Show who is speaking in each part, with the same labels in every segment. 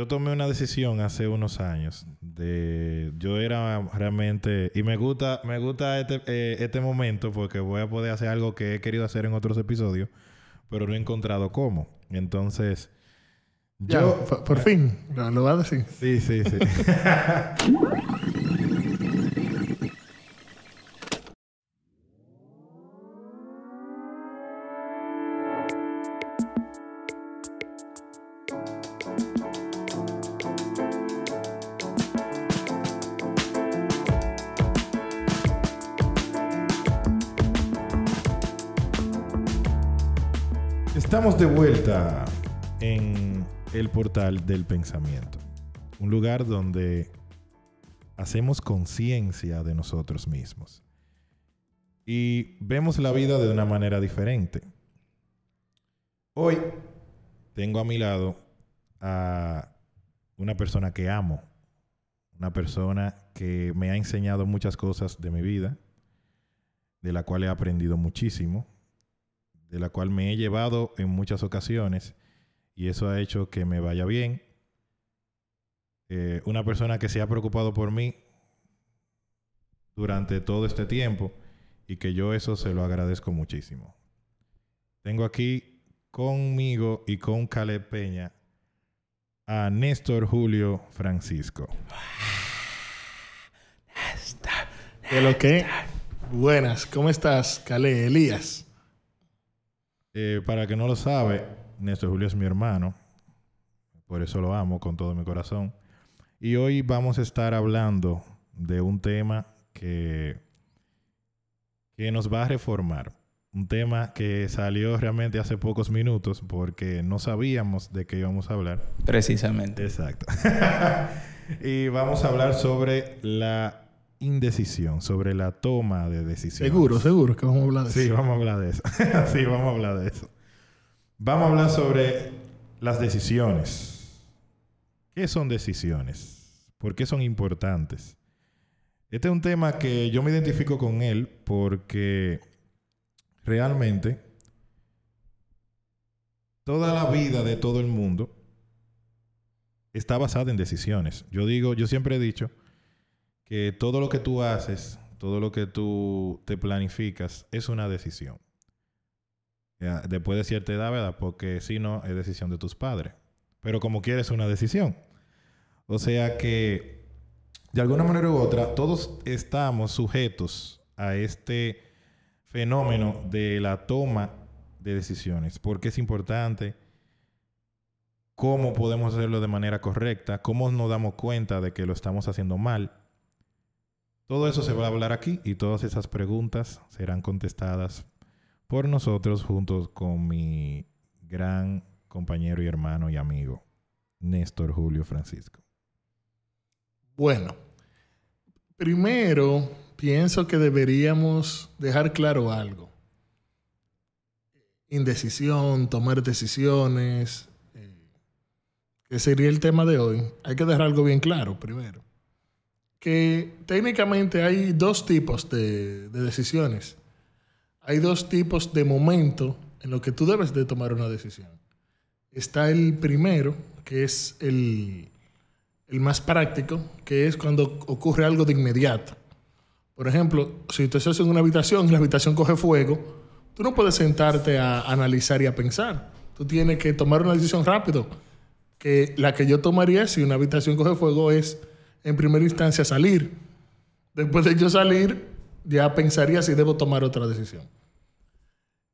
Speaker 1: yo tomé una decisión hace unos años de yo era realmente y me gusta me gusta este, eh, este momento porque voy a poder hacer algo que he querido hacer en otros episodios pero no he encontrado cómo. Entonces
Speaker 2: yo por, fin lo, lo va a decir.
Speaker 1: Sí sí sí en el portal del pensamiento. Un lugar donde hacemos conciencia de nosotros mismos. Y vemos la vida de una manera diferente. Hoy tengo a mi lado a una persona que amo. Una persona que me ha enseñado muchas cosas de mi vida, de la cual he aprendido muchísimo de la cual me he llevado en muchas ocasiones y eso ha hecho que me vaya bien. Eh, una persona que se ha preocupado por mí durante todo este tiempo y que yo eso se lo agradezco muchísimo. Tengo aquí conmigo y con Caleb Peña a Néstor Julio Francisco.
Speaker 2: ¿De lo que? Buenas, ¿cómo estás, Caleb Elías?
Speaker 1: Eh, para que no lo sabe, Néstor Julio es mi hermano. Por eso lo amo con todo mi corazón. Y hoy vamos a estar hablando de un tema que, que nos va a reformar. Un tema que salió realmente hace pocos minutos porque no sabíamos de qué íbamos a hablar.
Speaker 3: Precisamente.
Speaker 1: Exacto. y vamos a hablar sobre la indecisión, sobre la toma de decisiones.
Speaker 2: Seguro, seguro que vamos a hablar de
Speaker 1: eso. Sí, vamos a hablar de eso. sí, vamos a hablar de eso. Vamos a hablar sobre las decisiones. ¿Qué son decisiones? ¿Por qué son importantes? Este es un tema que yo me identifico con él porque realmente toda la vida de todo el mundo está basada en decisiones. Yo digo, yo siempre he dicho que todo lo que tú haces, todo lo que tú te planificas, es una decisión. después de cierta edad, ¿verdad? Porque si no, es decisión de tus padres. Pero como quieres, una decisión. O sea que, de alguna manera u otra, todos estamos sujetos a este fenómeno de la toma de decisiones. Porque es importante cómo podemos hacerlo de manera correcta, cómo nos damos cuenta de que lo estamos haciendo mal todo eso se va a hablar aquí y todas esas preguntas serán contestadas por nosotros juntos con mi gran compañero y hermano y amigo, Néstor Julio Francisco.
Speaker 2: Bueno, primero pienso que deberíamos dejar claro algo. Indecisión, tomar decisiones, eh, que sería el tema de hoy. Hay que dejar algo bien claro primero que técnicamente hay dos tipos de, decisiones. Hay dos tipos de momento en los que tú debes de tomar una decisión. Está el primero, que es el, el más práctico, que es cuando ocurre algo de inmediato. Por ejemplo, si tú estás en una habitación y la habitación coge fuego, tú no puedes sentarte a analizar y a pensar. Tú tienes que tomar una decisión rápido. Que la que yo tomaría si una habitación coge fuego es en primera instancia salir. Después de yo salir, ya pensaría si debo tomar otra decisión.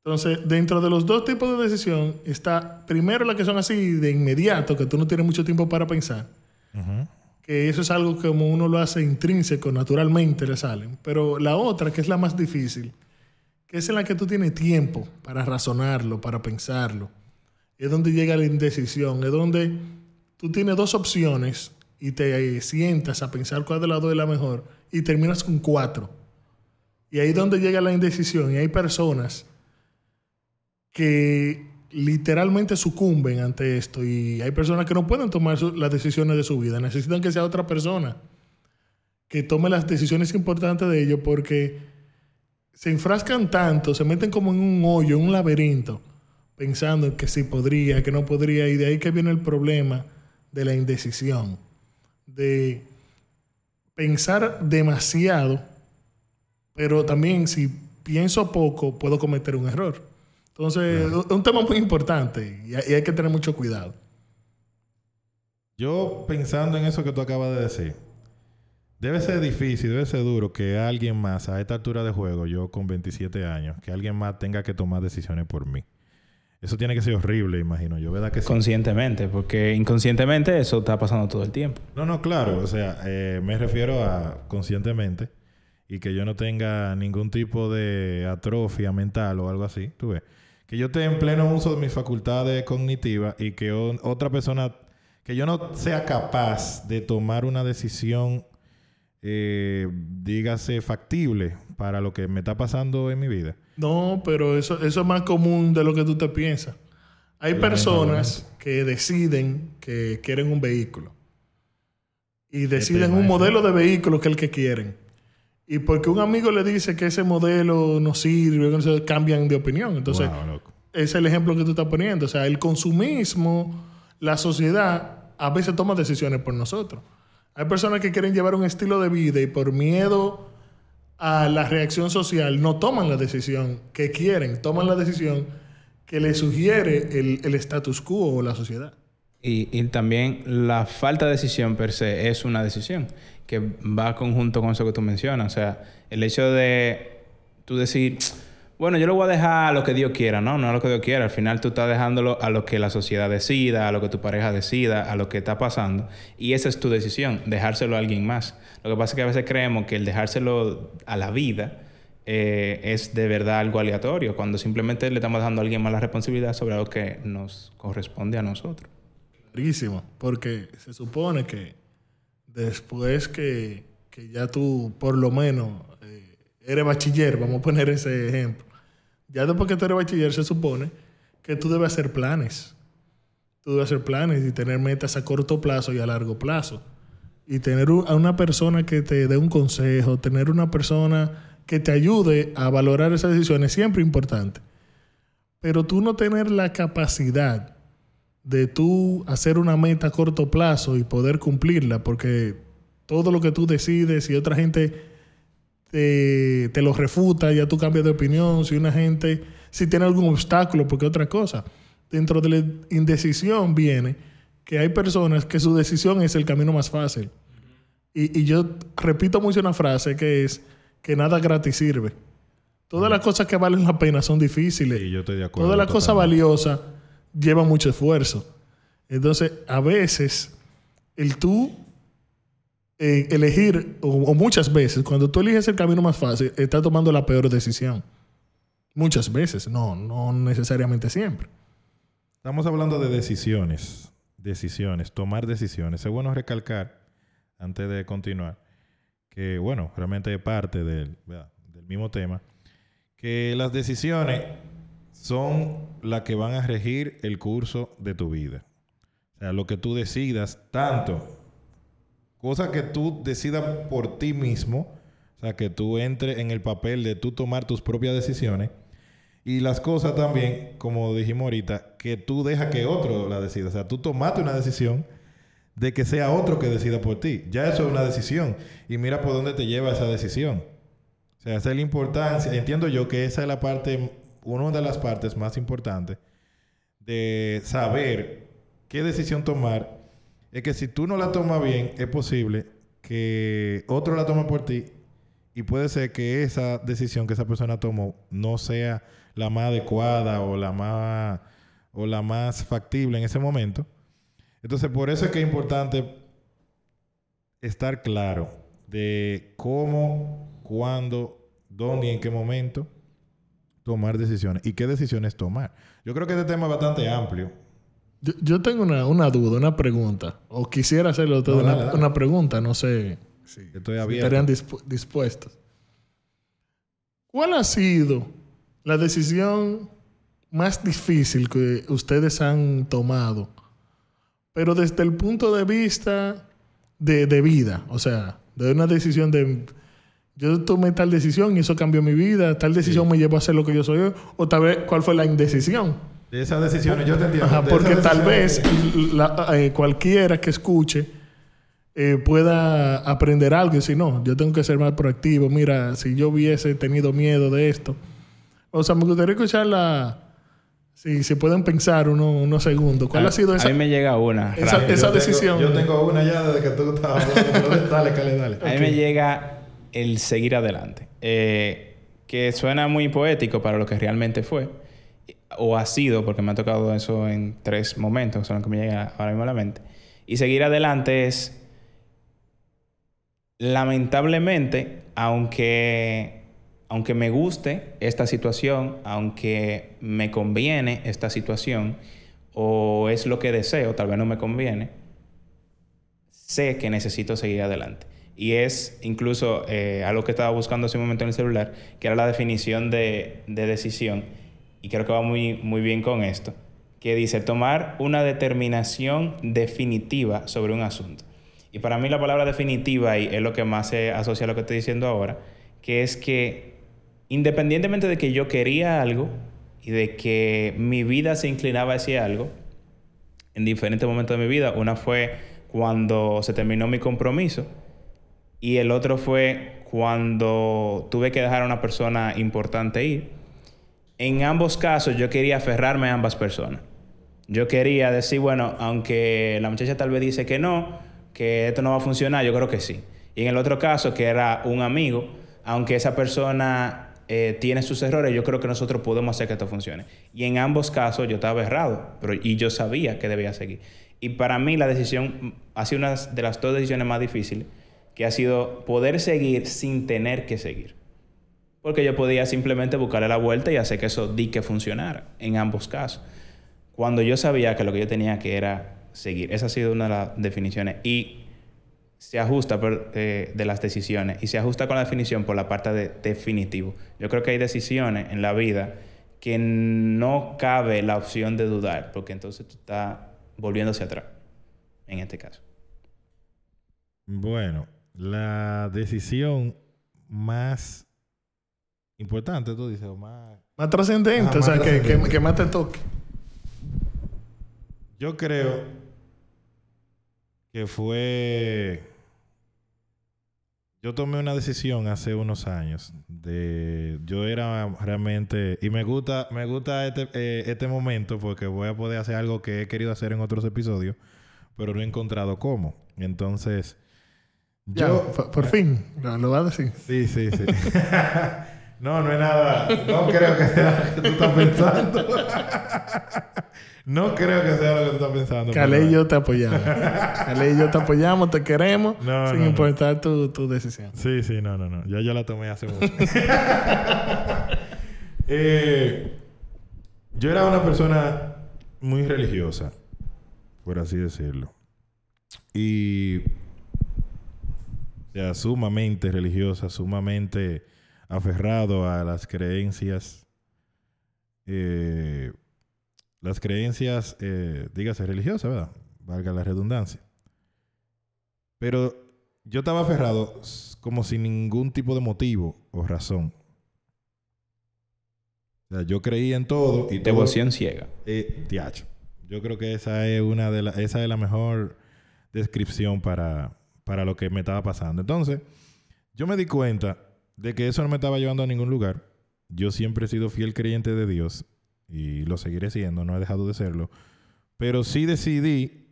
Speaker 2: Entonces, dentro de los dos tipos de decisión está primero la que son así de inmediato, que tú no tienes mucho tiempo para pensar. Que eso es algo que como uno lo hace intrínseco, naturalmente le salen. Pero la otra, que es la más difícil, que es en la que tú tienes tiempo para razonarlo, para pensarlo. Es donde llega la indecisión, es donde tú tienes dos opciones y te sientas a pensar cuál de las dos es la mejor y terminas con cuatro. Y ahí es donde llega la indecisión. Y hay personas que literalmente sucumben ante esto. Y hay personas que no pueden tomar las decisiones de su vida. Necesitan que sea otra persona que tome las decisiones importantes de ellos porque se enfrascan tanto, se meten como en un hoyo, en un laberinto, pensando en que sí podría, que no podría. Y de ahí que viene el problema de la indecisión, de pensar demasiado, pero también si pienso poco puedo cometer un error. Entonces, es un tema muy importante y hay que tener mucho cuidado.
Speaker 1: Yo pensando en eso que tú acabas de decir, debe ser difícil, debe ser duro que alguien más a esta altura de juego, yo con 27 años, que alguien más tenga que tomar decisiones por mí. Eso tiene que ser horrible, imagino yo, ¿verdad que sí?
Speaker 3: Conscientemente, porque inconscientemente eso está pasando todo el tiempo.
Speaker 1: No, no, claro. O sea, eh, me refiero a conscientemente y que yo no tenga ningún tipo de atrofia mental o algo así, tú ves. Que yo esté en pleno uso de mis facultades cognitivas y que otra persona, que yo no sea capaz de tomar una decisión, eh, dígase, factible para lo que me está pasando en mi vida.
Speaker 2: No, pero eso, eso es más común de lo que tú te piensas. Hay personas que deciden que quieren un vehículo y deciden un modelo de vehículo que es el que quieren. Y porque un amigo le dice que ese modelo no sirve, cambian de opinión. Entonces, es el ejemplo que tú estás poniendo. O sea, el consumismo, la sociedad, a veces toma decisiones por nosotros. Hay personas que quieren llevar un estilo de vida y por miedo a la reacción social no toman la decisión que quieren, toman la decisión que le sugiere el, status quo o la sociedad.
Speaker 3: Y, también la falta de decisión per se es una decisión que va conjunto con eso que tú mencionas. O sea, el hecho de tú decir, bueno, yo lo voy a dejar a lo que Dios quiera, ¿no? No a lo que Dios quiera. Al final tú estás dejándolo a lo que la sociedad decida, a lo que tu pareja decida, a lo que está pasando. Y esa es tu decisión, dejárselo a alguien más. Lo que pasa es que a veces creemos que el dejárselo a la vida eh, es de verdad algo aleatorio, cuando simplemente le estamos dejando a alguien más la responsabilidad sobre algo que nos corresponde a nosotros.
Speaker 2: Clarísimo, porque se supone que después que, ya tú por lo menos eh, eres bachiller, vamos a poner ese ejemplo, ya después que tú eres bachiller se supone que tú debes hacer planes. Tú debes hacer planes y tener metas a corto plazo y a largo plazo y tener a una persona que te dé un consejo, tener una persona que te ayude a valorar esas decisiones, siempre importante. Pero tú no tener la capacidad de tú hacer una meta a corto plazo y poder cumplirla, porque todo lo que tú decides, y otra gente te, te lo refuta, ya tú cambias de opinión, si una gente, si tiene algún obstáculo, porque otra cosa, dentro de la indecisión viene que hay personas que su decisión es el camino más fácil. Y, yo repito mucho una frase que es que nada gratis sirve. Todas las cosas que valen la pena son difíciles.
Speaker 1: yo estoy de acuerdo.
Speaker 2: Todas las cosas valiosas llevan mucho esfuerzo. Entonces, a veces, el tú eh, elegir, o, muchas veces, cuando tú eliges el camino más fácil, estás tomando la peor decisión. Muchas veces, no, no necesariamente siempre.
Speaker 1: Estamos hablando de decisiones decisiones, tomar decisiones. Es bueno recalcar, antes de continuar, que, bueno, realmente es parte del, del mismo tema, que las decisiones son las que van a regir el curso de tu vida. O sea, lo que tú decidas, tanto, cosa que tú decidas por ti mismo, o sea, que tú entres en el papel de tú tomar tus propias decisiones, y las cosas también, como dijimos ahorita, que tú dejas que otro la decida. O sea, tú tomaste una decisión de que sea otro que decida por ti. Ya eso es una decisión. Y mira por dónde te lleva esa decisión. O sea, esa es la importancia. Entiendo yo que esa es la parte, una de las partes más importantes de saber qué decisión tomar. Es que si tú no la tomas bien, es posible que otro la tome por ti y puede ser que esa decisión que esa persona tomó no sea la más adecuada o la más, o la más factible en ese momento. Entonces, por eso es que es importante estar claro de cómo, cuándo, dónde y en qué momento tomar decisiones y qué decisiones tomar. Yo creo que este tema es bastante amplio.
Speaker 2: Yo, tengo una, duda, una pregunta. O quisiera hacerle una, pregunta, no sé si,
Speaker 1: Estoy abierto.
Speaker 2: estarían dispuestos. ¿Cuál ha sido la decisión más difícil que ustedes han tomado, pero desde el punto de vista de, vida, o sea, de una decisión de yo tomé tal decisión y eso cambió mi vida, tal decisión me llevó a hacer lo que yo soy o tal vez cuál fue la indecisión.
Speaker 1: De esas decisiones, yo te entiendo.
Speaker 2: Ajá, porque tal vez la- eh, cualquiera que escuche eh, pueda aprender algo y decir, no, yo tengo que ser más proactivo. Mira, si yo hubiese tenido miedo de esto. O sea, me gustaría escuchar la... Si, si pueden pensar uno- unos segundos. ¿Cuál
Speaker 3: a,
Speaker 2: ha sido esa?
Speaker 3: A mí me llega una.
Speaker 2: esa- esa
Speaker 1: yo tengo-
Speaker 2: decisión.
Speaker 1: yo tengo una ya desde que tú estabas hablando. dale, Cale, dale.
Speaker 3: A mí me llega el seguir adelante. Eh, que suena muy poético para lo que realmente fue. O ha sido, porque me ha tocado eso en tres momentos, son los que me llega ahora mismo a la mente. Y seguir adelante es, lamentablemente, aunque, aunque me guste esta situación, aunque me conviene esta situación, o es lo que deseo, tal vez no me conviene, sé que necesito seguir adelante. Y es incluso eh, algo que estaba buscando hace un momento en el celular, que era la definición de, de decisión. Y creo que va muy, muy bien con esto. Que dice tomar una determinación definitiva sobre un asunto. Y para mí la palabra definitiva ahí es lo que más se asocia a lo que estoy diciendo ahora, que es que independientemente de que yo quería algo y de que mi vida se inclinaba hacia algo, en diferentes momentos de mi vida. Una fue cuando se terminó mi compromiso y el otro fue cuando tuve que dejar a una persona importante ir. En ambos casos yo quería aferrarme a ambas personas. Yo quería decir, bueno, aunque la muchacha tal vez dice que no, que esto no va a funcionar, yo creo que sí. Y en el otro caso, que era un amigo, aunque esa persona eh, tiene sus errores, yo creo que nosotros podemos hacer que esto funcione. Y en ambos casos yo estaba errado, pero, y yo sabía que debía seguir. Y para mí la decisión ha sido una de las dos decisiones más difíciles, que ha sido poder seguir sin tener que seguir. Porque yo podía simplemente buscarle la vuelta y hacer que eso di que funcionara en ambos casos. Cuando yo sabía que lo que yo tenía que era seguir. Esa ha sido una de las definiciones. Y se ajusta eh, de las decisiones y se ajusta con la definición por la parte de definitivo. Yo creo que hay decisiones en la vida que no cabe la opción de dudar, porque entonces tú estás volviéndose atrás, en este caso.
Speaker 1: Bueno, la decisión más importante, tú dices, o más...
Speaker 2: Más trascendente, o sea,
Speaker 1: más
Speaker 2: que, que, que más te toque.
Speaker 1: Yo creo que fue... Yo tomé una decisión hace unos años de... Yo era realmente... Y me gusta, me gusta este, eh, este momento porque voy a poder hacer algo que he querido hacer en otros episodios, pero no he encontrado cómo. Entonces...
Speaker 2: Ya,
Speaker 1: Yo...
Speaker 2: por, por fin, lo, lo va a decir.
Speaker 1: Sí, sí, sí. no, no es nada. No creo que sea lo que tú estás pensando. no creo que sea lo que tú estás pensando.
Speaker 2: Calé y yo te apoyamos. Calé y yo te apoyamos, te queremos,
Speaker 1: No,
Speaker 2: sin
Speaker 1: no, no.
Speaker 2: importar tu, tu decisión.
Speaker 1: Sí, sí, no, no, no. Ya yo la tomé hace mucho. Eh, yo era una persona muy religiosa, por así decirlo. Y... Sea, sumamente religiosa, sumamente aferrado a las creencias, eh, las creencias, eh, dígase, religiosas, ¿verdad? Valga la redundancia. Pero yo estaba aferrado como sin ningún tipo de motivo o razón. O sea, yo creía en todo y
Speaker 3: Devoción ciega.
Speaker 1: eh, tiacho. Yo creo que esa es una de la, esa es la mejor descripción para, para lo que me estaba pasando. Entonces, yo me di cuenta de que eso no me estaba llevando a ningún lugar. Yo siempre he sido fiel creyente de Dios y lo seguiré siendo, no he dejado de serlo. Pero sí decidí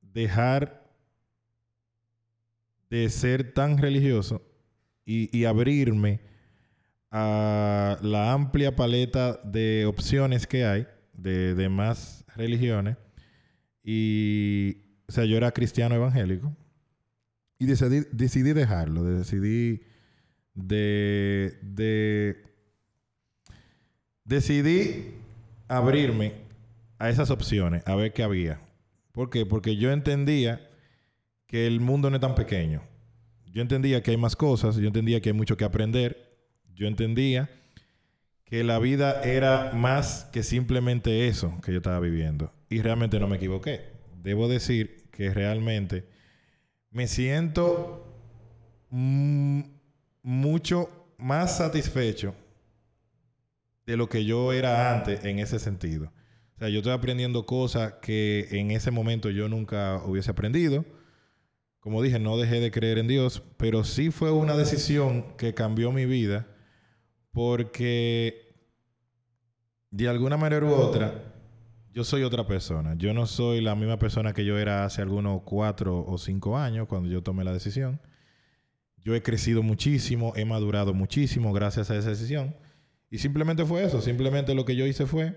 Speaker 1: dejar de ser tan religioso y, abrirme a la amplia paleta de opciones que hay de, de más religiones. Y, o sea, yo era cristiano evangélico y decidí, decidí dejarlo, decidí de, de... Decidí abrirme a esas opciones, a ver qué había. ¿Por qué? Porque yo entendía que el mundo no es tan pequeño. Yo entendía que hay más cosas, yo entendía que hay mucho que aprender, yo entendía que la vida era más que simplemente eso que yo estaba viviendo. Y realmente no me equivoqué. Debo decir que realmente me siento mm, mucho más satisfecho de lo que yo era antes en ese sentido. O sea, yo estoy aprendiendo cosas que en ese momento yo nunca hubiese aprendido. Como dije, no dejé de creer en Dios, pero sí fue una decisión que cambió mi vida porque de alguna manera u otra yo soy otra persona. Yo no soy la misma persona que yo era hace algunos cuatro o cinco años cuando yo tomé la decisión. Yo he crecido muchísimo, he madurado muchísimo gracias a esa decisión. Y simplemente fue eso. Simplemente lo que yo hice fue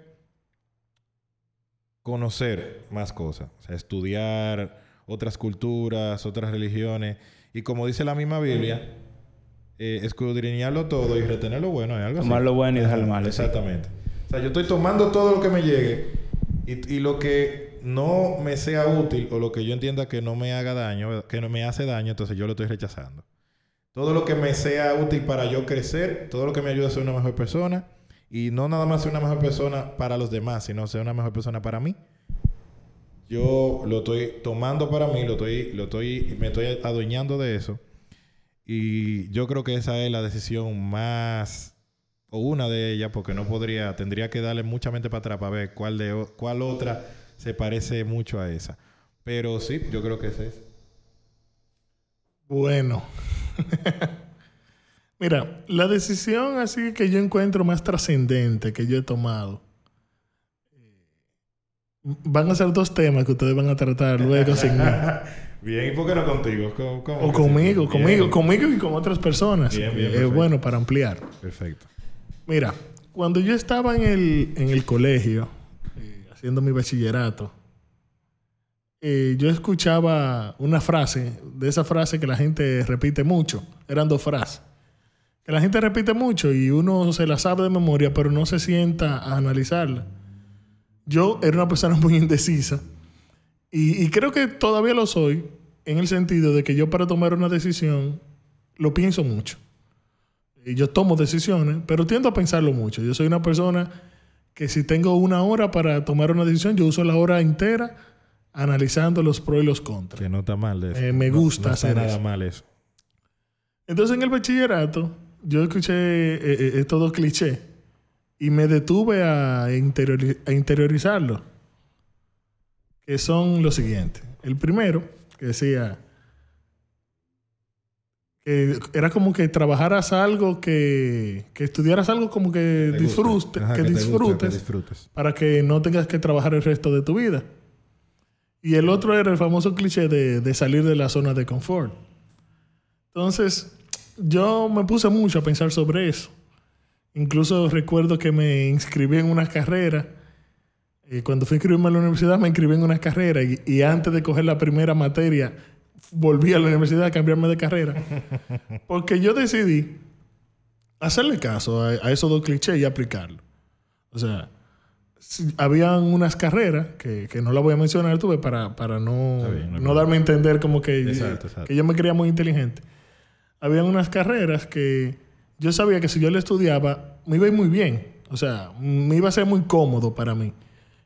Speaker 1: conocer más cosas. O sea, estudiar otras culturas, otras religiones. Y como dice la misma Biblia, eh, escudriñarlo todo y retener lo bueno. ¿es algo así?
Speaker 3: Tomar lo bueno y dejar lo malo.
Speaker 1: Exactamente. O sea, yo estoy tomando todo lo que me llegue y, y lo que no me sea útil o lo que yo entienda que no me haga daño, que no me hace daño, entonces yo lo estoy rechazando. Todo lo que me sea útil para yo crecer, todo lo que me ayude a ser una mejor persona y no nada más ser una mejor persona para los demás, sino ser una mejor persona para mí. Yo lo estoy tomando para mí, lo estoy, lo estoy, me estoy adueñando de eso. Y yo creo que esa es la decisión más, o una de ellas, porque no podría, tendría que darle mucha mente para atrás para ver cuál, de, cuál otra se parece mucho a esa. Pero sí, yo creo que esa es.
Speaker 2: Bueno. Mira, la decisión así que yo encuentro más trascendente que yo he tomado. eh, Van a ser dos temas que ustedes van a tratar luego sin mí.
Speaker 1: Bien, ¿y por qué no contigo? ¿Cómo- cómo
Speaker 2: O conmigo, conmigo, conmigo y con otras personas.
Speaker 1: Bien, bien,
Speaker 2: es bueno para ampliar.
Speaker 1: Perfecto.
Speaker 2: Mira, cuando yo estaba en el, en el colegio, eh, haciendo mi bachillerato, eh, yo escuchaba una frase, de esa frase que la gente repite mucho. Eran dos frases. Que la gente repite mucho y uno se la sabe de memoria, pero no se sienta a analizarla. Yo era una persona muy indecisa y, y creo que todavía lo soy en el sentido de que yo para tomar una decisión lo pienso mucho. Y yo tomo decisiones, pero tiendo a pensarlo mucho. Yo soy una persona que si tengo una hora para tomar una decisión, yo uso la hora entera analizando los pros y los contras.
Speaker 1: Que no está mal eso.
Speaker 2: Eh, me
Speaker 1: No-
Speaker 2: gusta
Speaker 1: no está
Speaker 2: hacer
Speaker 1: nada
Speaker 2: eso.
Speaker 1: mal eso.
Speaker 2: Entonces en el bachillerato yo escuché eh, eh, estos dos clichés y me detuve a, interiori- a interiorizarlo. Que son los siguientes. El primero, que decía que era como que trabajaras algo que, que estudiaras algo como que
Speaker 1: Ajá,
Speaker 2: disfrutes
Speaker 1: que disfrutes.
Speaker 2: para que no tengas que trabajar el resto de tu vida. Y el otro era el famoso cliché de, de salir de la zona de confort. Entonces, yo me puse mucho a pensar sobre eso. Incluso recuerdo que me inscribí en una carrera. Y cuando fui a inscribirme a la universidad, me inscribí en una carrera. Y, y antes de coger la primera materia, volví a la universidad a cambiarme de carrera. Porque yo decidí hacerle caso a, a esos dos clichés y aplicarlo. O sea, habían unas carreras que, que no las voy a mencionar, tuve para, para no,
Speaker 1: bien, no
Speaker 2: no darme a entender como que,
Speaker 1: Exacto, exacto.
Speaker 2: que yo me creía muy inteligente. Habían unas carreras que yo sabía que si yo le estudiaba, me iba a ir muy bien. O sea, me iba a ser muy cómodo para mí.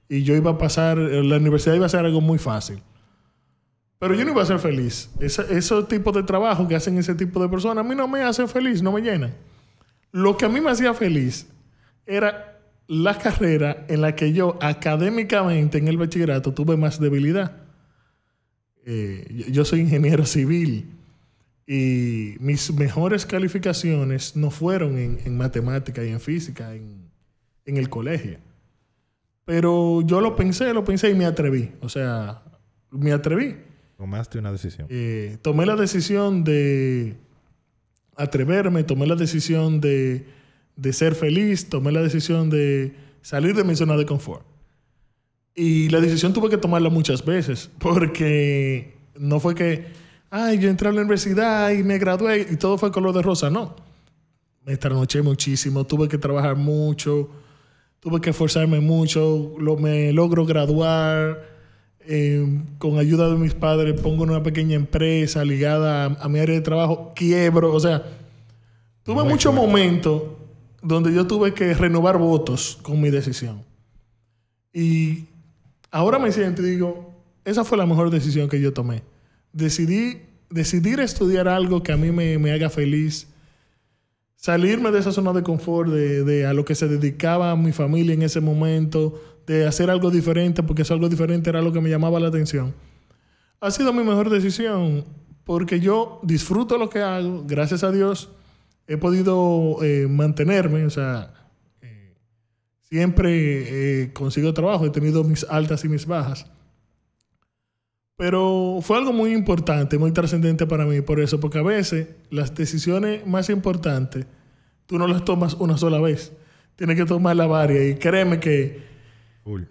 Speaker 2: Y yo iba a pasar, la universidad iba a ser algo muy fácil. Pero yo no iba a ser feliz. Ese- esos tipos de trabajo que hacen ese tipo de personas, a mí no me hacen feliz, no me llenan. Lo que a mí me hacía feliz era la carrera en la que yo académicamente en el bachillerato tuve más debilidad. Eh, yo- yo soy ingeniero civil y mis mejores calificaciones no fueron en, en matemática y en física en, en el colegio. Pero yo lo pensé, lo pensé y me atreví. O sea, me atreví.
Speaker 1: Tomaste una decisión.
Speaker 2: Eh, tomé la decisión de atreverme, tomé la decisión de, de ser feliz, tomé la decisión de salir de mi zona de confort. Y la decisión tuve que tomarla muchas veces, porque no fue que, ay, yo entré a la universidad y me gradué y todo fue color de rosa, no. Me trasnoché muchísimo, tuve que trabajar mucho, tuve que esforzarme mucho, lo, me logro graduar. eh, con ayuda de mis padres pongo una pequeña empresa ligada a, a mi área de trabajo, quiebro, o sea, tuve muchos momentos donde yo tuve que renovar votos con mi decisión. Y ahora me siento y digo, esa fue la mejor decisión que yo tomé. Decidí, decidir estudiar algo que a mí me, me haga feliz, salirme de esa zona de confort, de, de a lo que se dedicaba mi familia en ese momento, de hacer algo diferente, porque eso algo diferente era lo que me llamaba la atención. Ha sido mi mejor decisión, porque yo disfruto lo que hago, gracias a Dios he podido eh, mantenerme, o sea, eh, siempre eh, consigo trabajo, he tenido mis altas y mis bajas. Pero fue algo muy importante, muy trascendente para mí por eso, porque a veces las decisiones más importantes tú no las tomas una sola vez, tienes que tomarlas varias y créeme que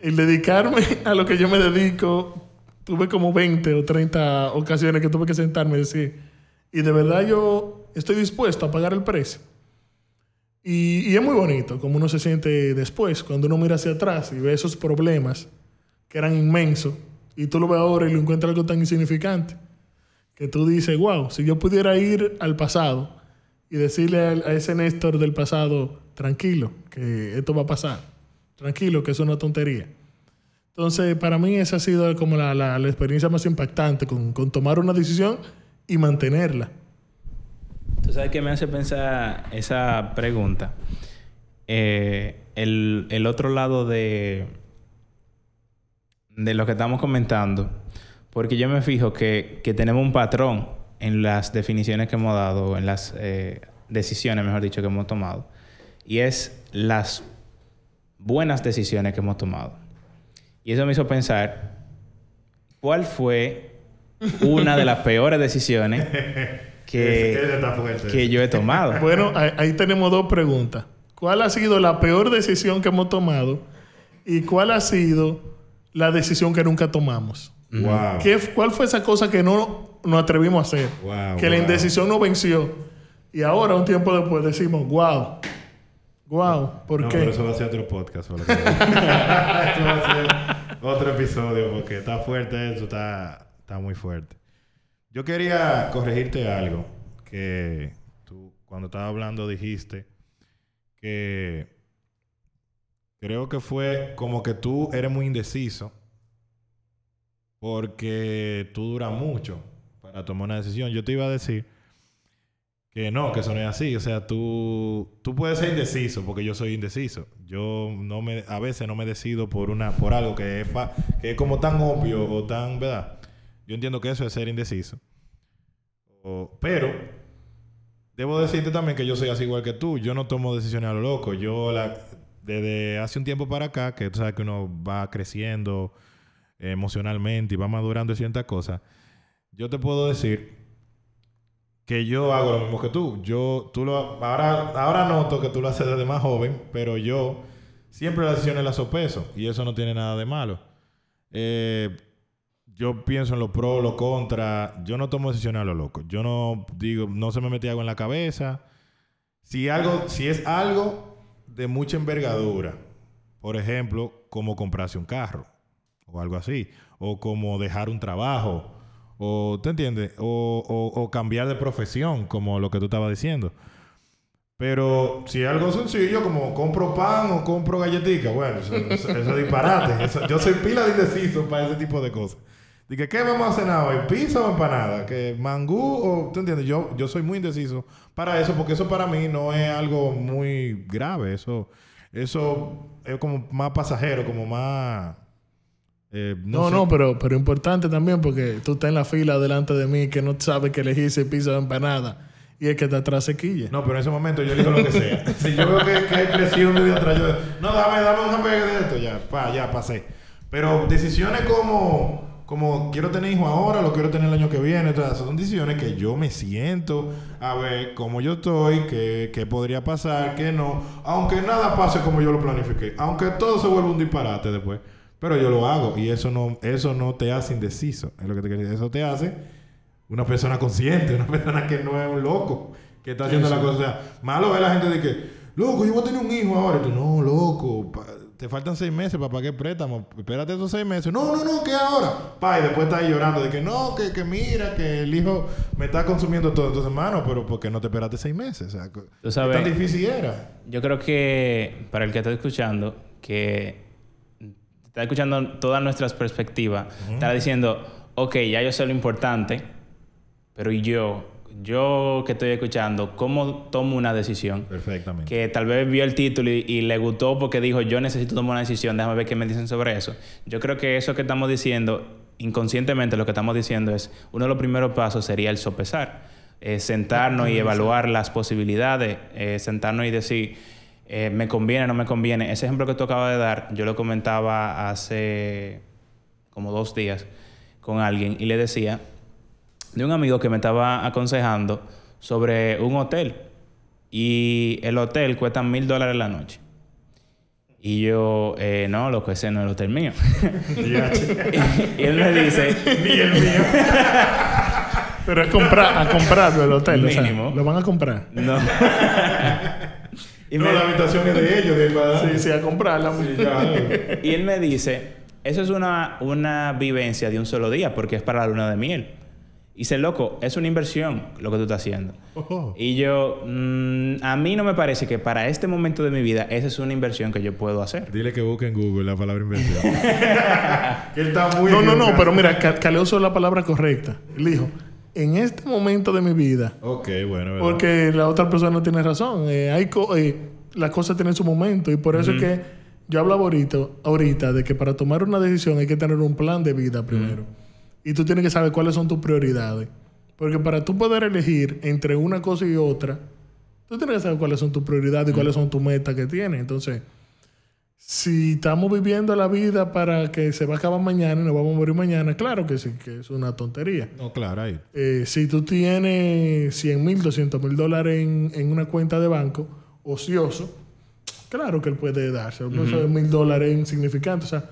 Speaker 2: el dedicarme a lo que yo me dedico, tuve como 20 o 30 ocasiones que tuve que sentarme y decir, y de verdad yo estoy dispuesto a pagar el precio. Y, es muy bonito como uno se siente después, cuando uno mira hacia atrás y ve esos problemas que eran inmensos, y tú lo ves ahora y lo encuentras algo tan insignificante, que tú dices, wow, si yo pudiera ir al pasado y decirle a, ese Néstor del pasado, tranquilo, que esto va a pasar, tranquilo, que es una tontería. Entonces, para mí esa ha sido como la, la- la experiencia más impactante con, con tomar una decisión y mantenerla.
Speaker 3: ¿Tú sabes qué me hace pensar esa pregunta? Eh, el, el otro lado de, de lo que estamos comentando, porque yo me fijo que, que tenemos un patrón en las definiciones que hemos dado, en las eh, decisiones, mejor dicho, que hemos tomado, y es las buenas decisiones que hemos tomado. Y eso me hizo pensar, ¿cuál fue una de las peores decisiones que, que yo he tomado?
Speaker 2: Bueno, ahí, ahí tenemos dos preguntas. ¿Cuál ha sido la peor decisión que hemos tomado? ¿Y cuál ha sido la decisión que nunca tomamos?
Speaker 1: Wow.
Speaker 2: ¿Qué, ¿Cuál fue esa cosa que no nos atrevimos a hacer?
Speaker 1: Wow,
Speaker 2: que la indecisión nos venció. Y ahora, un tiempo después, decimos, wow. Wow. ¿Por
Speaker 1: no,
Speaker 2: qué?
Speaker 1: pero eso va a ser otro podcast. solo que- eso va a ser otro episodio porque está fuerte eso, está, está muy fuerte. Yo quería corregirte algo que tú cuando estaba hablando dijiste que creo que fue como que tú eres muy indeciso porque tú duras mucho para tomar una decisión. Yo te iba a decir que no, que eso no es así. O sea, tú, tú puedes ser indeciso, porque yo soy indeciso. Yo no me, a veces no me decido por una, por algo que es, que es como tan obvio o tan, ¿verdad? Yo entiendo que eso es ser indeciso. Pero debo decirte también que yo soy así igual que tú. Yo no tomo decisiones a lo loco. Yo la, desde hace un tiempo para acá, que tú sabes que uno va creciendo eh, emocionalmente y va madurando ciertas cosas, yo te puedo decir que yo hago lo mismo que tú. Yo, tú lo, ahora, ahora noto que tú lo haces desde más joven, pero yo siempre las decisiones las sopeso y eso no tiene nada de malo. Eh, yo pienso en lo pro, lo contra. Yo no tomo decisiones a lo loco. Yo no digo, no se me mete algo en la cabeza. Si algo, si es algo de mucha envergadura, por ejemplo, como comprarse un carro o algo así, o como dejar un trabajo, o ¿te entiendes? O, cambiar de profesión, como lo que tú estabas diciendo. Pero si es algo sencillo, como compro pan o compro galletica, bueno, eso, es disparate. Yo soy pila de indeciso para ese tipo de cosas. Dije, ¿qué vamos a cenar hoy? ¿Pizza o empanada? ¿Que mangú o...? ¿Tú entiendes? Yo, yo soy muy indeciso para eso, porque eso para mí no es algo muy grave. Eso, eso es como más pasajero, como más... eh,
Speaker 2: No,
Speaker 1: sé.
Speaker 2: no, pero, pero importante también porque tú estás en la fila delante de mí que no sabes que elegir si pizza o empanada y el que está atrás se quilla.
Speaker 1: No, pero en ese momento yo elijo lo que sea. si yo veo que, que hay presión de atrás, yo... No, dame, dame un hamburger de esto. Ya, pa, ya pasé. Pero decisiones como... Como quiero tener hijo ahora, lo quiero tener el año que viene. Todas esas son decisiones que yo me siento a ver cómo yo estoy, qué, qué podría pasar, qué no. Aunque nada pase como yo lo planifiqué. Aunque todo se vuelva un disparate después. Pero yo lo hago. Y eso no, eso no te hace indeciso. Es lo que te quiero decir. Eso te hace una persona consciente, una persona que no es un loco, que está haciendo la cosa. O sea, malo ve la gente de que, loco, yo voy a tener un hijo ahora. Y tú, no, loco, pa- te faltan seis meses para pagar el préstamo. Espérate esos seis meses. No, no, no, ¿qué ahora? Pa, y después está ahí llorando de que no, que, que mira, que el hijo me está consumiendo todo. Entonces, hermano, pero ¿por qué no te esperaste seis meses? O sea, ¿qué
Speaker 3: Tú sabes-
Speaker 1: tan difícil era?
Speaker 3: Yo creo que para el que está escuchando, que está escuchando todas nuestras perspectivas, estará diciendo, ok, ya yo sé lo importante, pero ¿y yo? Yo que estoy escuchando, cómo tomo una decisión.
Speaker 1: Perfectamente.
Speaker 3: Que tal vez vio el título y, y le gustó porque dijo, yo necesito tomar una decisión, déjame ver qué me dicen sobre eso. Yo creo que eso que estamos diciendo, inconscientemente lo que estamos diciendo es, uno de los primeros pasos sería el sopesar. Eh, sentarnos y evaluar las posibilidades, eh, sentarnos y decir, eh, me conviene, no me conviene. Ese ejemplo que tú acabas de dar, yo lo comentaba hace como dos días con alguien y le decía de un amigo que me estaba aconsejando sobre un hotel y el hotel cuesta mil dólares la noche. Y yo, eh, no, lo que ese no es el hotel mío. y, y él me dice,
Speaker 1: Ni el mío.
Speaker 2: Pero es comprar, a comprarlo el hotel. o sea,
Speaker 3: Mínimo.
Speaker 2: lo van a comprar.
Speaker 3: no. y,
Speaker 1: no,
Speaker 3: me-
Speaker 1: la habitación es de ellos, de.
Speaker 2: Sí, sí, a comprarla.
Speaker 3: y él me dice, eso es una, una vivencia de un solo día porque es para la luna de miel. Y dice, loco, es una inversión lo que tú estás haciendo. Y yo, mm, a mí no me parece que para este momento de mi vida esa es una inversión que yo puedo hacer.
Speaker 1: Dile que busque en Google la palabra inversión. que él está muy
Speaker 2: No, no, no, pero mira, Ca- Caleo usó la palabra correcta. Él dijo, en este momento de mi vida,
Speaker 1: Ok, bueno, ¿verdad?
Speaker 2: porque la otra persona no tiene razón, eh, hay co- eh, las cosas tienen su momento y por eso es que yo hablaba ahorita, ahorita de que para tomar una decisión hay que tener un plan de vida primero. Y tú tienes que saber cuáles son tus prioridades. Porque para tú poder elegir entre una cosa y otra, tú tienes que saber cuáles son tus prioridades y cuáles son tus metas que tienes. Entonces, si estamos viviendo la vida para que se va a acabar mañana y nos vamos a morir mañana, claro que sí, que es una tontería.
Speaker 1: No, claro, ahí.
Speaker 2: Eh, si tú tienes 100 mil, 200 mil dólares en, en una cuenta de banco ocioso, claro que él puede darse. Mil dólares insignificantes. O sea,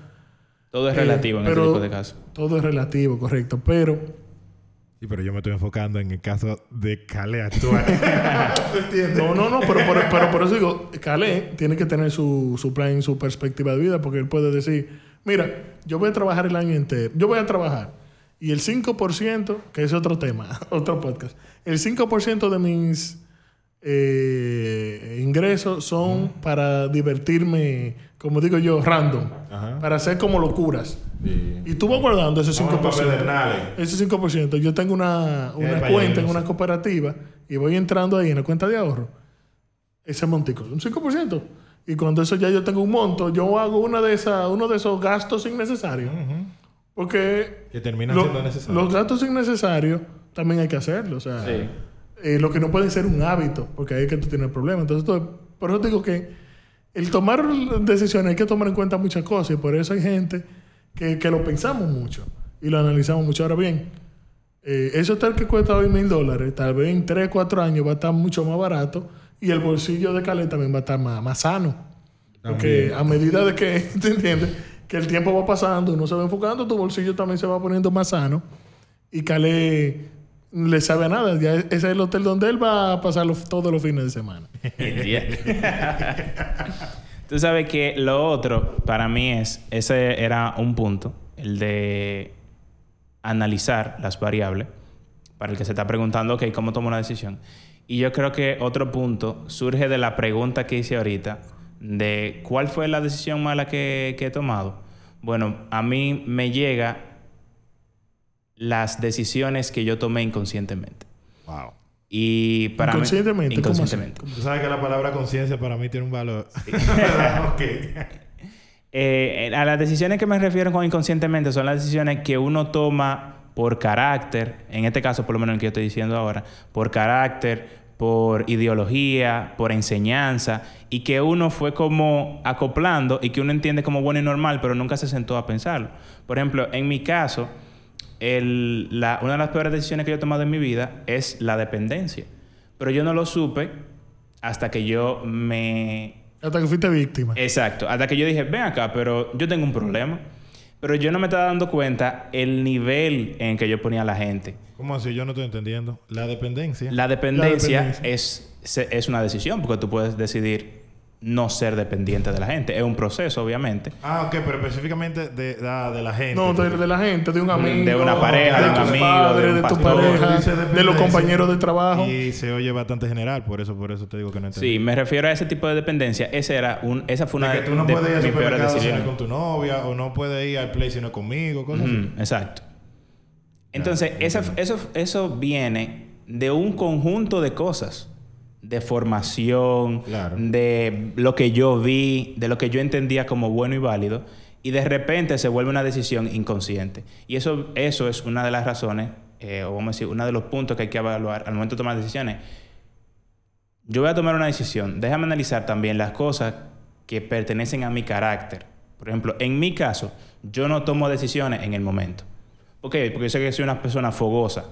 Speaker 3: Todo es
Speaker 2: eh,
Speaker 3: relativo en
Speaker 2: pero
Speaker 3: este tipo de casos.
Speaker 2: Todo es relativo, correcto. Pero
Speaker 1: Sí, pero yo me estoy enfocando en el caso de Cale actual.
Speaker 2: No, no, no, pero por, pero por eso digo, Calé tiene que tener su, su plan, su perspectiva de vida, porque él puede decir, mira, yo voy a trabajar el año entero, yo voy a trabajar, y el 5%, que es otro tema, otro podcast, el 5% de mis eh, ingresos son para divertirme, como digo yo, random,
Speaker 1: Ajá.
Speaker 2: para hacer como locuras.
Speaker 1: Sí.
Speaker 2: Y tú vas guardando ese 5%.
Speaker 1: Vamos pa' Pedernales.
Speaker 2: Ese 5%. Yo tengo una, una cuenta en una cooperativa y voy entrando ahí en la cuenta de ahorro. Ese montico, un 5%. Y cuando eso ya yo tengo un monto, yo hago una de esas, uno de esos gastos innecesarios. Porque
Speaker 1: Que terminan
Speaker 2: lo-
Speaker 1: siendo necesarios.
Speaker 2: los gastos innecesarios también hay que hacerlo. O sea,
Speaker 3: Sí.
Speaker 2: Eh, lo que no puede ser un hábito, porque ahí es que tú tienes el problema. Entonces, por eso te digo que el tomar decisiones hay que tomar en cuenta muchas cosas y por eso hay gente que, que lo pensamos mucho y lo analizamos mucho. Ahora bien, eh, ese hotel que cuesta hoy mil dólares, tal vez en 3, 4 años va a estar mucho más barato y el bolsillo de Calé también va a estar más, más sano. Porque a medida de que, ¿te entiendes? Que el tiempo va pasando, uno se va enfocando, tu bolsillo también se va poniendo más sano. Y Calé le sabe a nada. Ya ese es el hotel donde él va a pasar todos los fines de semana.
Speaker 3: Tú sabes que lo otro para mí es, ese era un punto, el de analizar las variables, para el que se está preguntando, ok, ¿cómo tomo una decisión? Y yo creo que otro punto surge de la pregunta que hice ahorita, de cuál fue la decisión mala que, que he tomado. Bueno, a mí me llega las decisiones que yo tomé inconscientemente.
Speaker 1: Wow.
Speaker 3: Y para mí-
Speaker 2: Inconscientemente,
Speaker 3: inconscientemente.
Speaker 1: Tú sabes que la palabra conciencia para mí tiene un valor. ok.
Speaker 3: Eh, a las decisiones que me refiero con inconscientemente son las decisiones que uno toma por carácter, en este caso por lo menos el que yo estoy diciendo ahora, por carácter, por ideología, por enseñanza, y que uno fue como acoplando y que uno entiende como bueno y normal, pero nunca se sentó a pensarlo. Por ejemplo, en mi caso, el- la- una de las peores decisiones que yo he tomado en mi vida es la dependencia. Pero yo no lo supe hasta que yo me
Speaker 2: Hasta que fuiste víctima.
Speaker 3: Exacto. Hasta que yo dije, ven acá, pero yo tengo un problema. Pero yo no me estaba dando cuenta el nivel en que yo ponía a la gente.
Speaker 1: ¿Cómo así? Yo no estoy entendiendo. La dependencia.
Speaker 3: La dependencia,
Speaker 2: La dependencia.
Speaker 3: Es, es una decisión, porque tú puedes decidir no ser dependiente de la gente. Es un proceso, obviamente.
Speaker 1: Ah, ok, pero específicamente de, ah, de la gente.
Speaker 2: No, de, de la gente, de un amigo.
Speaker 3: De una pareja,
Speaker 1: de un amigo,
Speaker 2: padres,
Speaker 3: de un
Speaker 2: de tu pareja, de los compañeros de trabajo.
Speaker 1: Y se oye bastante general, por eso, por eso te digo que no entiendo.
Speaker 3: Sí, me refiero a ese tipo de dependencia. Ese era un, esa fue una
Speaker 1: De que tú no
Speaker 3: de
Speaker 1: puedes ir al supermercado si no es
Speaker 3: decisiones.
Speaker 1: con tu novia, o no puedes ir al play si no es conmigo, cosas así.
Speaker 3: Exacto. Entonces, esa- eso, eso viene de un conjunto de cosas. De formación,
Speaker 1: Claro.
Speaker 3: de lo que yo vi, de lo que yo entendía como bueno y válido. Y de repente se vuelve una decisión inconsciente. Y eso, eso es una de las razones, eh, o vamos a decir, uno de los puntos que hay que evaluar al momento de tomar decisiones. Yo voy a tomar una decisión. Déjame analizar también las cosas que pertenecen a mi carácter. Por ejemplo, en mi caso, yo no tomo decisiones en el momento. ¿Por qué? Porque yo sé que soy una persona fogosa.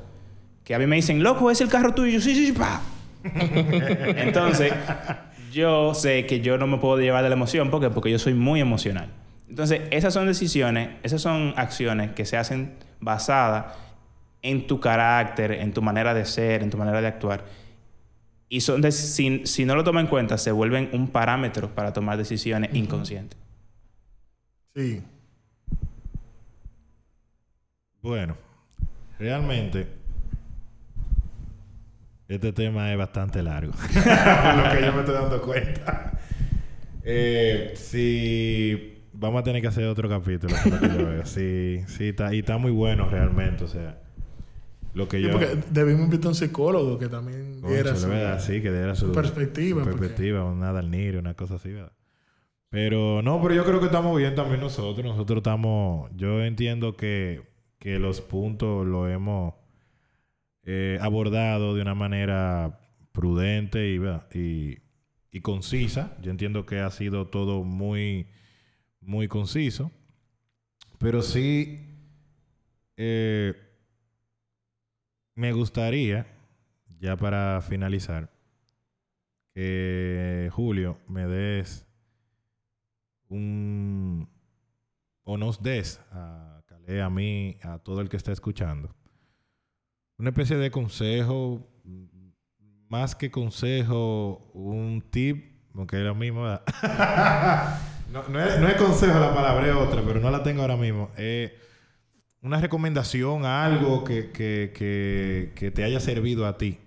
Speaker 3: Que a mí me dicen, loco, es el carro tuyo. Y yo, sí, sí, sí, pa. Entonces, yo sé que yo no me puedo llevar de la emoción. ¿Por qué? Porque yo soy muy emocional. Entonces, esas son decisiones, esas son acciones que se hacen basadas en tu carácter, en tu manera de ser, en tu manera de actuar. Y son de- si, si no lo tomas en cuenta, se vuelven un parámetro para tomar decisiones inconscientes.
Speaker 2: Sí.
Speaker 1: Bueno, realmente este tema es bastante largo. lo que yo me estoy dando cuenta. Eh, si vamos a tener que hacer otro capítulo, lo. Sí, sí, está, y está muy bueno realmente. O sea, lo que
Speaker 2: Sí,
Speaker 1: yo.
Speaker 2: porque debimos invitar a un psicólogo que también diera
Speaker 1: Cónchale,
Speaker 2: su-
Speaker 1: ¿verdad? Sí, que diera su,
Speaker 2: su perspectiva,
Speaker 1: su
Speaker 2: porque-
Speaker 1: perspectiva, una Dalnir, una cosa así, ¿verdad? Pero no, pero yo creo que estamos bien también nosotros. Nosotros estamos. Yo entiendo que, que los puntos los hemos eh, abordado de una manera prudente y, y concisa. Yo entiendo que ha sido todo muy, muy conciso. Pero sí. eh, me gustaría, ya para finalizar, que Julio me des un o nos des a Calé, a mí, a todo el que está escuchando, una especie de consejo, más que consejo, un tip, aunque es mismo. no, no es, no es consejo la palabra, es otra, pero no la tengo ahora mismo. Eh, una recomendación, algo que, que, que, que te haya servido a ti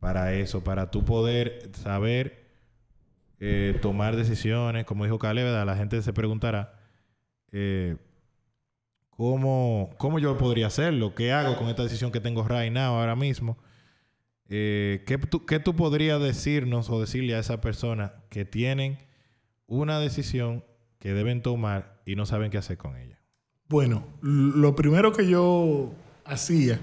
Speaker 1: para eso, para tú poder saber eh, tomar decisiones. Como dijo Caleb, la gente se preguntará eh, ¿cómo, ¿cómo yo podría hacerlo? ¿Qué hago con esta decisión que tengo right now, ahora mismo? Eh, ¿qué, tú, ¿Qué tú podrías decirnos o decirle a esa persona que tienen una decisión que deben tomar y no saben qué hacer con ella?
Speaker 2: Bueno, lo primero que yo hacía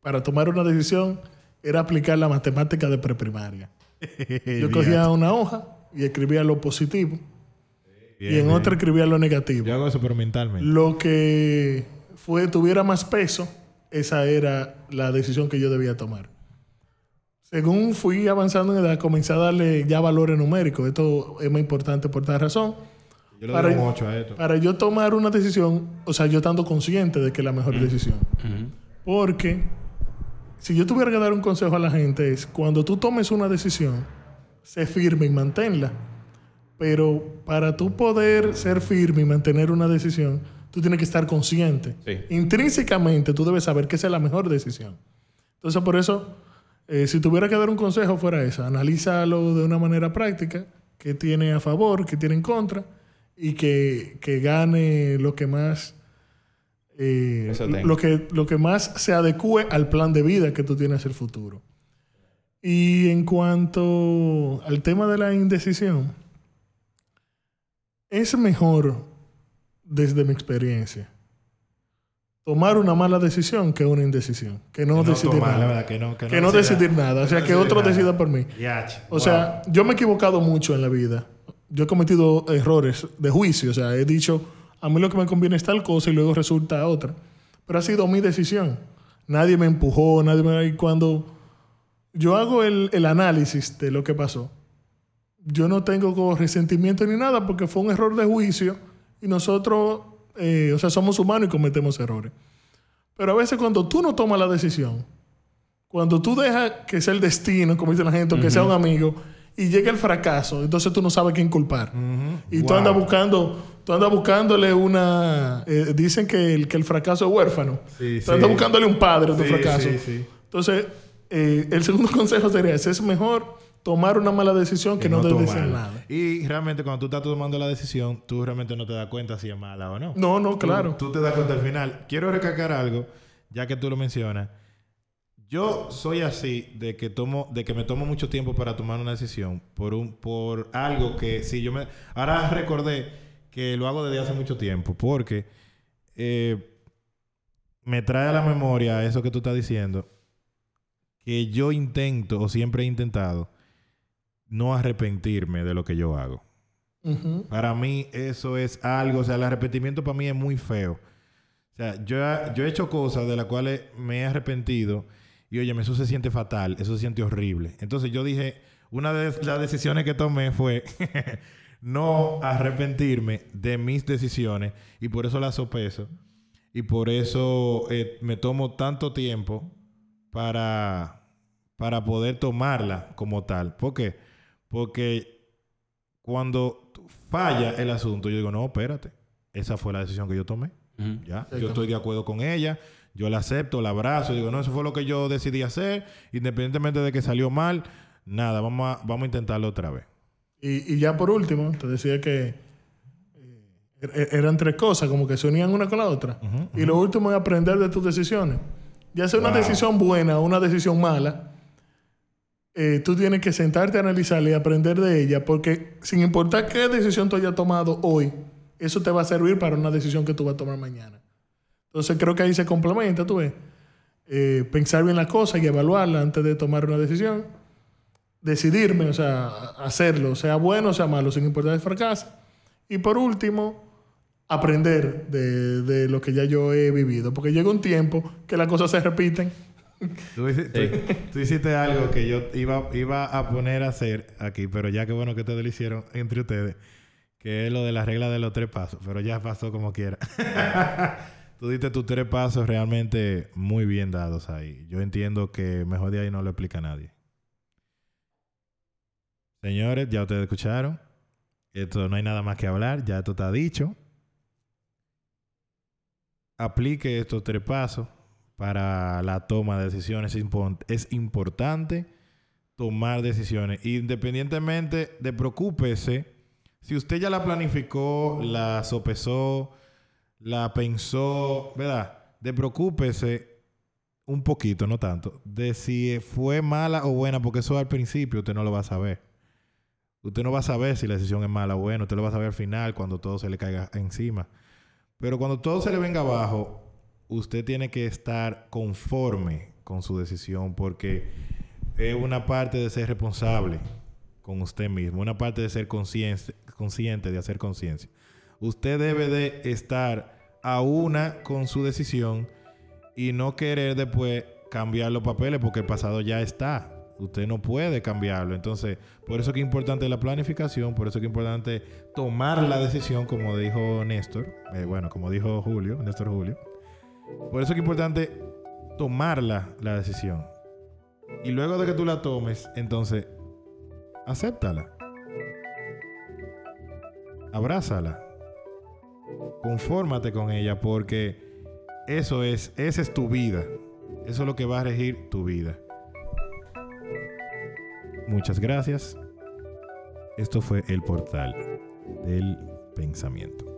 Speaker 2: para tomar una decisión era aplicar la matemática de preprimaria. Yo cogía una hoja y escribía lo positivo
Speaker 1: Bien,
Speaker 2: y en
Speaker 1: bien.
Speaker 2: otra escribía lo negativo.
Speaker 1: Yo hago eso, pero mentalmente.
Speaker 2: Lo que fue, tuviera más peso, esa era la decisión que yo debía tomar. Según fui avanzando en edad, comencé a darle ya valores numéricos. Esto es muy importante por tal razón.
Speaker 1: Yo le
Speaker 2: para-
Speaker 1: doy un 8 a esto.
Speaker 2: Para yo tomar una decisión, o sea, yo estando consciente de que es la mejor decisión. Porque si yo tuviera que dar un consejo a la gente es, cuando tú tomes una decisión, sé firme y manténla. Pero para tú poder ser firme y mantener una decisión, tú tienes que estar consciente.
Speaker 3: Sí.
Speaker 2: Intrínsecamente tú debes saber que esa es la mejor decisión. Entonces, por eso, eh, si tuviera que dar un consejo fuera esa, analízalo de una manera práctica, qué tiene a favor, qué tiene en contra, y que, que gane lo que más eh,
Speaker 3: Eso
Speaker 2: lo que, lo que más se adecue al plan de vida que tú tienes el futuro. Y en cuanto al tema de la indecisión, es mejor, desde mi experiencia, tomar una mala decisión que una indecisión. Que no,
Speaker 1: Que no
Speaker 2: decidir
Speaker 1: tomar, la
Speaker 2: nada.
Speaker 1: verdad, que no- que
Speaker 2: Que
Speaker 1: no
Speaker 2: no
Speaker 1: decida-
Speaker 2: decidir nada. O sea, que otro
Speaker 1: nada.
Speaker 2: decida por mí. O
Speaker 1: wow.
Speaker 2: sea, yo me he equivocado mucho en la vida. Yo he cometido errores de juicio. O sea, he dicho, a mí lo que me conviene es tal cosa y luego resulta otra. Pero ha sido mi decisión. Nadie me empujó, nadie me... Y cuando yo hago el, el análisis de lo que pasó, yo no tengo resentimiento ni nada porque fue un error de juicio y nosotros, eh, o sea, somos humanos y cometemos errores. Pero a veces cuando tú no tomas la decisión, cuando tú dejas que sea el destino, como dice la gente, o que sea un amigo, y llega el fracaso, entonces tú no sabes quién culpar. Y tú andas buscando, tú andas buscándole una... eh, dicen que el, que el fracaso es huérfano.
Speaker 1: Sí,
Speaker 2: tú
Speaker 1: sí.
Speaker 2: andas buscándole un padre a tu
Speaker 1: Sí,
Speaker 2: fracaso.
Speaker 1: sí, sí.
Speaker 2: Entonces, eh, el segundo consejo sería ese. Es mejor tomar una mala decisión que, no, debe decir
Speaker 1: tomarla.
Speaker 2: nada.
Speaker 1: Y realmente cuando tú estás tomando la decisión, tú realmente no te das cuenta si es mala o no.
Speaker 2: No, no, claro.
Speaker 1: Tú, tú te das cuenta al final. Quiero recalcar algo, ya que tú lo mencionas. Yo soy así de que tomo, de que me tomo mucho tiempo para tomar una decisión por un, por algo que si yo me, ahora recordé que lo hago desde hace mucho tiempo porque eh, me trae a la memoria eso que tú estás diciendo que yo intento o siempre he intentado no arrepentirme de lo que yo hago. Para mí eso es algo, o sea, el arrepentimiento para mí es muy feo. O sea, yo, yo he hecho cosas de las cuales me he arrepentido y oye, eso se siente fatal, eso se siente horrible. Entonces yo dije, una de las decisiones que tomé fue no arrepentirme de mis decisiones y por eso las sopeso y por eso eh, me tomo tanto tiempo para, para poder tomarla como tal. ¿Por qué? Porque cuando falla el asunto, yo digo, no, espérate, esa fue la decisión que yo tomé. Ya, yo estoy de acuerdo con ella, yo la acepto, la abrazo, digo, no, eso fue lo que yo decidí hacer, independientemente de que salió mal, nada, vamos a, vamos a intentarlo otra vez.
Speaker 2: Y, y ya por último, te decía que eh, er- eran tres cosas, como que se unían una con la otra. Y lo último es aprender de tus decisiones. Ya sea una
Speaker 1: Wow.
Speaker 2: decisión buena o una decisión mala, eh, tú tienes que sentarte a analizarla y aprender de ella, porque sin importar qué decisión tú hayas tomado hoy, eso te va a servir para una decisión que tú vas a tomar mañana. Entonces creo que ahí se complementa, tú ves. Eh, pensar bien las cosas y evaluarlas antes de tomar una decisión decidirme, o sea, hacerlo, sea bueno o sea malo, sin importar el fracaso. Y por último, aprender de, de lo que ya yo he vivido, porque llega un tiempo que las cosas se repiten.
Speaker 1: Tú, hici- tú- tú hiciste algo que yo iba, iba a poner a hacer aquí, pero ya que bueno que ustedes lo hicieron entre ustedes, que es lo de la regla de los tres pasos, pero ya pasó como quiera. tú diste tus tres pasos realmente muy bien dados ahí. Yo entiendo que mejor de ahí no lo explica nadie. Señores, ya ustedes escucharon. Esto no hay nada más que hablar, ya esto está dicho. Aplique estos tres pasos para la toma de decisiones. Es, importante tomar decisiones. Independientemente de preocúpese, si usted ya la planificó, la sopesó, la pensó, ¿verdad? De preocúpese un poquito, no tanto, de si fue mala o buena, porque eso al principio usted no lo va a saber. Usted no va a saber si la decisión es mala o buena, usted lo va a saber al final cuando todo se le caiga encima. Pero cuando todo se le venga abajo, usted tiene que estar conforme con su decisión porque es una parte de ser responsable con usted mismo, una parte de ser consciente, consciente de hacer conciencia. Usted debe de estar a una con su decisión y no querer después cambiar los papeles porque el pasado ya está. Usted no puede cambiarlo. Entonces, por eso que es importante la planificación, por eso que es importante tomar la decisión, como dijo Néstor, eh, bueno, como dijo Julio, Néstor Julio. Por eso es importante tomar la, la decisión. Y luego de que tú la tomes, entonces, acéptala. Abrázala. Confórmate con ella porque eso es, esa es tu vida. Eso es lo que va a regir tu vida. Muchas gracias. Esto fue el portal del pensamiento.